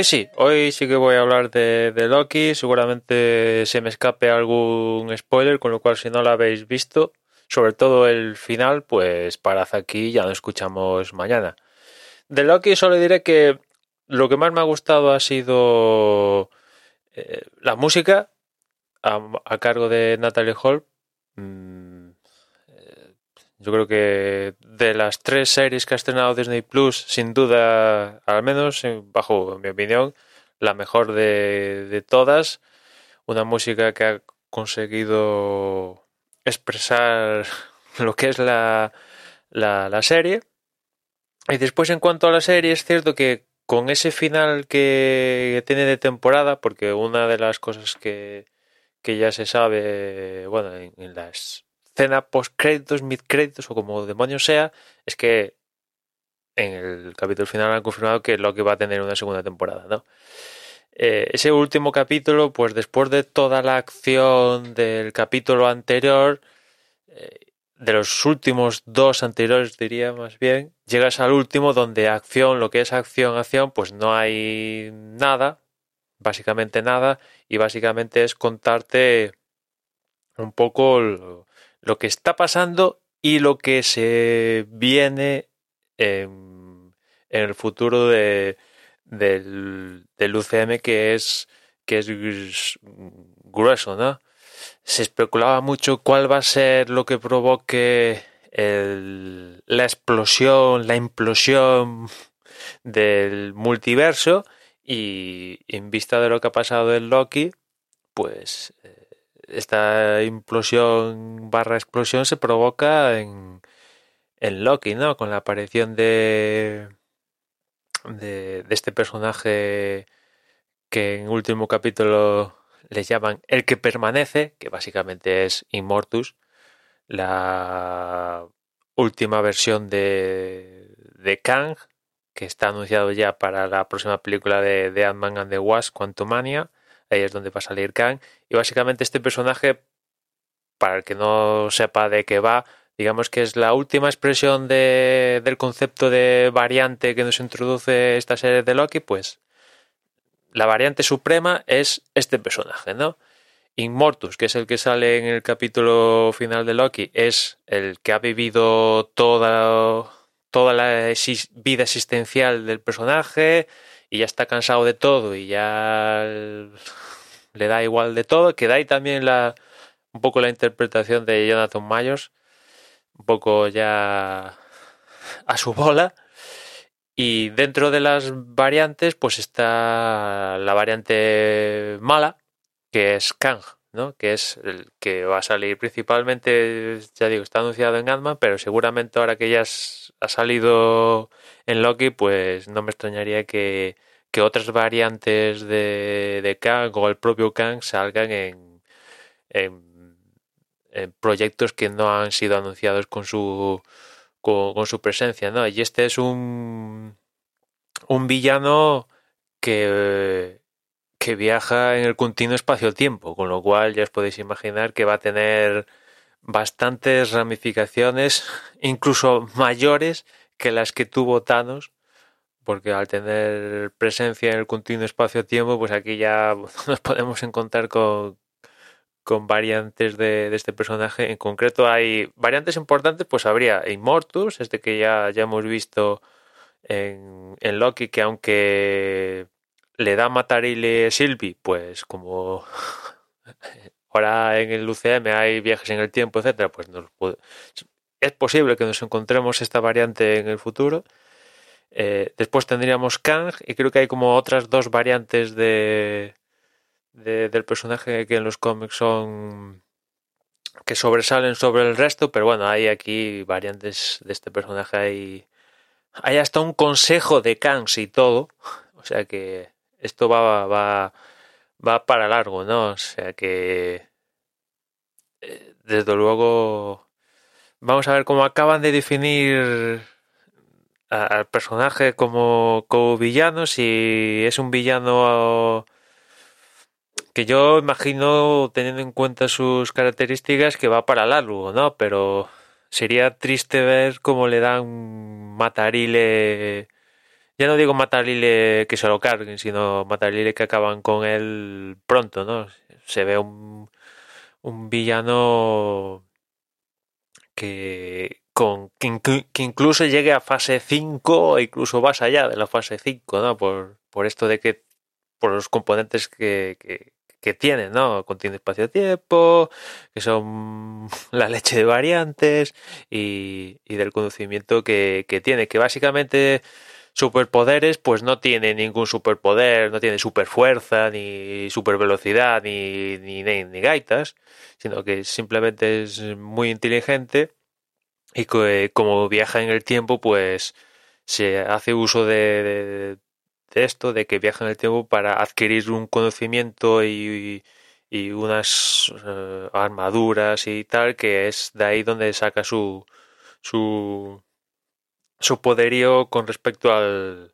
hoy sí, hoy sí que voy a hablar de, Loki. Seguramente se me escape algún spoiler, con lo cual si no lo habéis visto, sobre todo el final, pues parad aquí ya nos escuchamos mañana. De Loki solo diré que lo que más me ha gustado ha sido eh, la música a, cargo de Natalie Hall. Mm, yo creo que de las tres series que ha estrenado Disney Plus, sin duda, al menos bajo mi opinión, la mejor de, todas. Una música que ha conseguido expresar lo que es la, la, serie. Y después en cuanto a la serie, es cierto que con ese final que tiene de temporada, porque una de las cosas que, que ya se sabe, bueno, en, en la post créditos, mid créditos o como demonios sea, es que en el capítulo final han confirmado que Loki va a tener una segunda temporada, ¿no? Eh, ese último capítulo, pues después de toda la acción del capítulo anterior, eh, de los últimos dos anteriores diría más bien, llegas al último donde acción, lo que es acción, acción, pues no hay nada, básicamente nada, y básicamente es contarte un poco lo, que está pasando y lo que se viene en, el futuro de, del, del UCM que es que es grueso, ¿no? se especulaba mucho cuál va a ser lo que provoque la explosión, la implosión del multiverso y en vista de lo que ha pasado en Loki, pues eh, esta implosión barra explosión se provoca en, en Loki, ¿no? Con la aparición de, de, este personaje que en último capítulo les llaman El que permanece, que básicamente es Immortus, la última versión de, de Kang, que está anunciado ya para la próxima película de, de Ant-Man and the Wasp, Quantumania. Ahí es donde va a salir Kang. Y básicamente este personaje, para el que no sepa de qué va, digamos que es la última expresión de, del concepto de variante que nos introduce esta serie de Loki, pues la variante suprema es este personaje, ¿no? Inmortus, que es el que sale en el capítulo final de Loki, es el que ha vivido toda, toda la vida existencial del personaje y ya está cansado de todo y ya le da igual de todo, que da ahí también la, un poco la interpretación de Jonathan Myers, un poco ya a su bola. Y dentro de las variantes, pues está la variante mala, que es Kang, ¿no? Que es el que va a salir principalmente, ya digo, está anunciado en ant pero seguramente ahora que ya ha salido en Loki, pues no me extrañaría que, otras variantes de, Kang o el propio Kang salgan en, proyectos que no han sido anunciados con su con, su presencia, ¿no? Y este es un, un villano que, que viaja en el continuo espacio-tiempo, con lo cual ya os podéis imaginar que va a tener bastantes ramificaciones, incluso mayores que las que tuvo Thanos, porque al tener presencia en el continuo espacio-tiempo, pues aquí ya nos podemos encontrar con, con variantes de, este personaje. En concreto hay variantes importantes, pues habría Immortus, este que ya, ya hemos visto en, en Loki, que aunque le da Matarile Sylvie, pues como ahora en el UCM hay viajes en el tiempo, etcétera, pues es posible que nos encontremos esta variante en el futuro. Eh, después tendríamos Kang y creo que hay como otras dos variantes de, del personaje que en los cómics son que sobresalen sobre el resto, pero bueno, hay aquí variantes de este personaje, hay, hay hasta un consejo de Kangs y todo, o sea que esto va, va, va para largo, ¿no? O sea que eh, desde luego vamos a ver cómo acaban de definir al personaje como, como villano, si es un villano que yo imagino, teniendo en cuenta sus características, que va para largo, ¿no? Pero sería triste ver cómo le dan matarile ya no digo Matarile que se lo carguen, sino Matarile que acaban con él pronto, ¿no? Se ve un, un villano que, con, que, incluso llegue a fase 5 e incluso más allá de la fase 5, ¿no? Por, por esto de que, por los componentes que, que, que tiene, ¿no? Contiene espacio-tiempo, que son la leche de variantes y, y del conocimiento que, que tiene, que básicamente superpoderes, pues no tiene ningún superpoder, no tiene superfuerza, ni supervelocidad, ni, ni, ni, gaitas, sino que simplemente es muy inteligente y que como viaja en el tiempo, pues se hace uso de, de, esto, de que viaja en el tiempo para adquirir un conocimiento y, y unas uh, armaduras y tal, que es de ahí donde saca su, su su poderío con respecto al,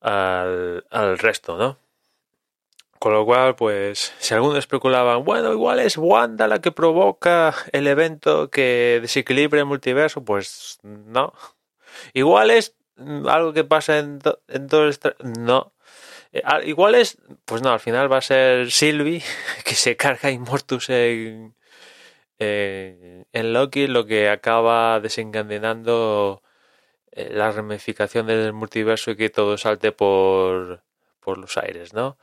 al, al resto, ¿no? Con lo cual, pues, si algunos especulaban, bueno, igual es Wanda la que provoca el evento que desequilibra el multiverso, pues no. Igual es algo que pasa en, en todo el... No. Eh, igual es, pues no, al final va a ser Sylvie que se carga Immortus en, en, en Loki, lo que acaba desencadenando la ramificación del multiverso y que todo salte por, por los aires, ¿no?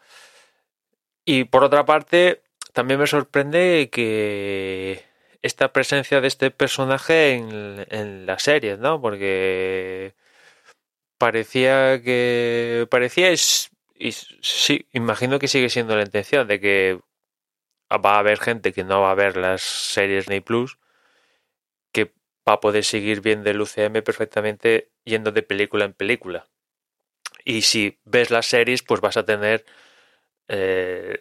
Y por otra parte, también me sorprende que esta presencia de este personaje en, en las series, ¿no? Porque parecía que parecía y sí, imagino que sigue siendo la intención de que va a haber gente que no va a ver las series Disney Plus va a poder seguir viendo el UCM perfectamente yendo de película en película. Y si ves las series, pues vas a tener eh,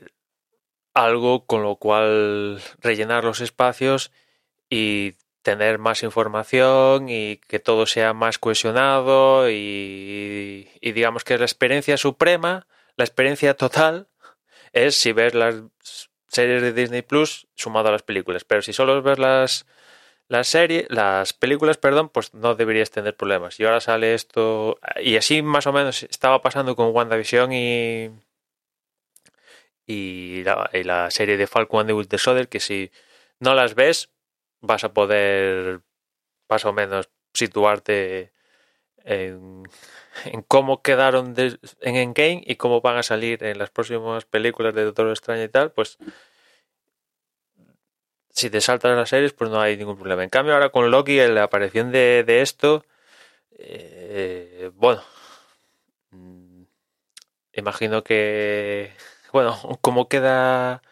algo con lo cual rellenar los espacios y tener más información y que todo sea más cohesionado y, y, digamos que la experiencia suprema, la experiencia total es si ves las series de Disney Plus sumado a las películas, pero si solo ves las la serie, las películas, perdón, pues no deberías tener problemas. Y ahora sale esto. Y así más o menos estaba pasando con WandaVision y. Y la, serie de Falcon and the Winter Soldier, que si no las ves, vas a poder más o menos situarte en, en cómo quedaron de, en Endgame y cómo van a salir en las próximas películas de Doctor Extraño y tal, pues si te saltas las series, pues no hay ningún problema. En cambio, ahora con Loki, la aparición de, de esto, eh, bueno, mm, imagino que, bueno, como queda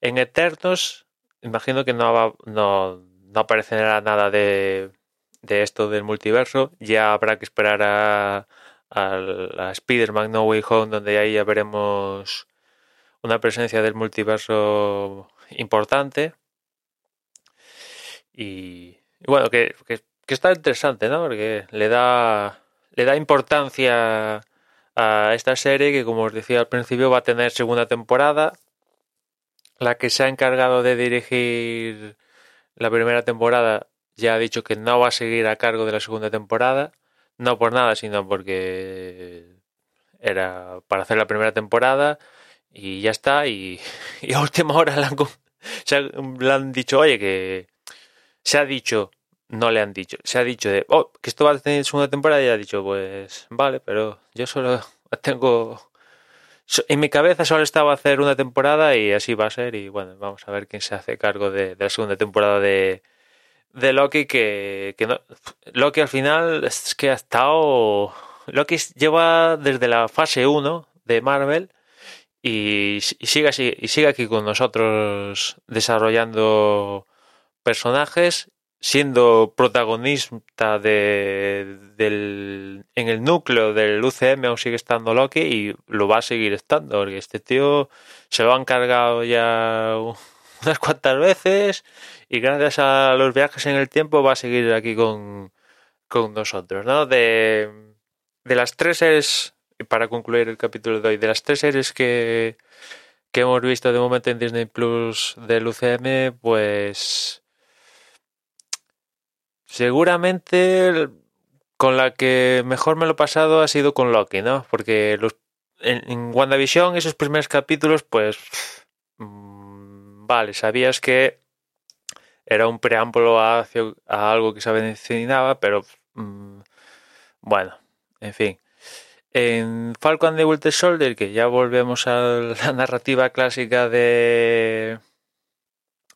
en Eternos, imagino que no, va, no, no aparecerá nada de, de esto del multiverso. Ya habrá que esperar a, a, a Spider-Man No Way Home, donde ahí ya veremos una presencia del multiverso importante. Y, bueno, que, que, está interesante, ¿no? Porque le da, le da importancia a esta serie que, como os decía al principio, va a tener segunda temporada. La que se ha encargado de dirigir la primera temporada ya ha dicho que no va a seguir a cargo de la segunda temporada. No por nada, sino porque era para hacer la primera temporada y ya está. Y, a última hora le han dicho, oye, que, se ha dicho, no le han dicho, se ha dicho de, oh, que esto va a tener segunda temporada y ha dicho, pues vale, pero yo solo tengo, en mi cabeza solo estaba hacer una temporada y así va a ser y bueno, vamos a ver quién se hace cargo de, de la segunda temporada de, de Loki que, que no, Loki al final es que ha estado, Loki lleva desde la fase 1 de Marvel y, y sigue así, y sigue aquí con nosotros desarrollando personajes, siendo protagonista de, del, en el núcleo del UCM aún sigue estando Loki y lo va a seguir estando, porque este tío se lo han cargado ya unas cuantas veces y gracias a los viajes en el tiempo va a seguir aquí con, con nosotros, ¿no? De, de las tres series, para concluir el capítulo de hoy, de las tres series que, que hemos visto de momento en Disney Plus del UCM, pues Seguramente con la que mejor me lo he pasado ha sido con Loki, ¿no? Porque los, en, WandaVision, esos primeros capítulos, pues. Mm, vale, sabías que era un preámbulo a, algo que se avecinaba, pero. Mm, bueno, en fin. En Falcon de Winter Soldier, que ya volvemos a la narrativa clásica de.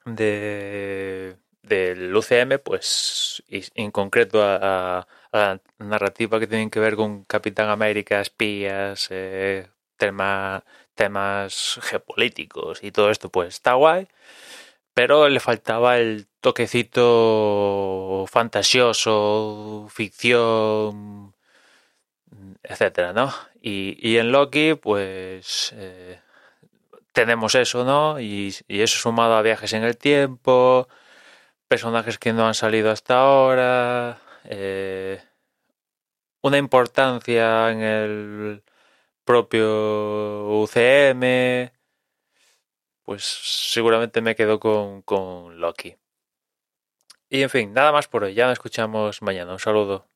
de del UCM, pues en concreto a, la narrativa que tienen que ver con Capitán América, espías, eh, tema, temas geopolíticos y todo esto, pues está guay, pero le faltaba el toquecito fantasioso, ficción, etcétera, ¿no? Y, en Loki, pues eh, tenemos eso, ¿no? Y, y, eso sumado a viajes en el tiempo, personajes que no han salido hasta ahora, eh, una importancia en el propio UCM, pues seguramente me quedo con, con Loki. Y en fin, nada más por hoy. Ya nos escuchamos mañana. Un saludo.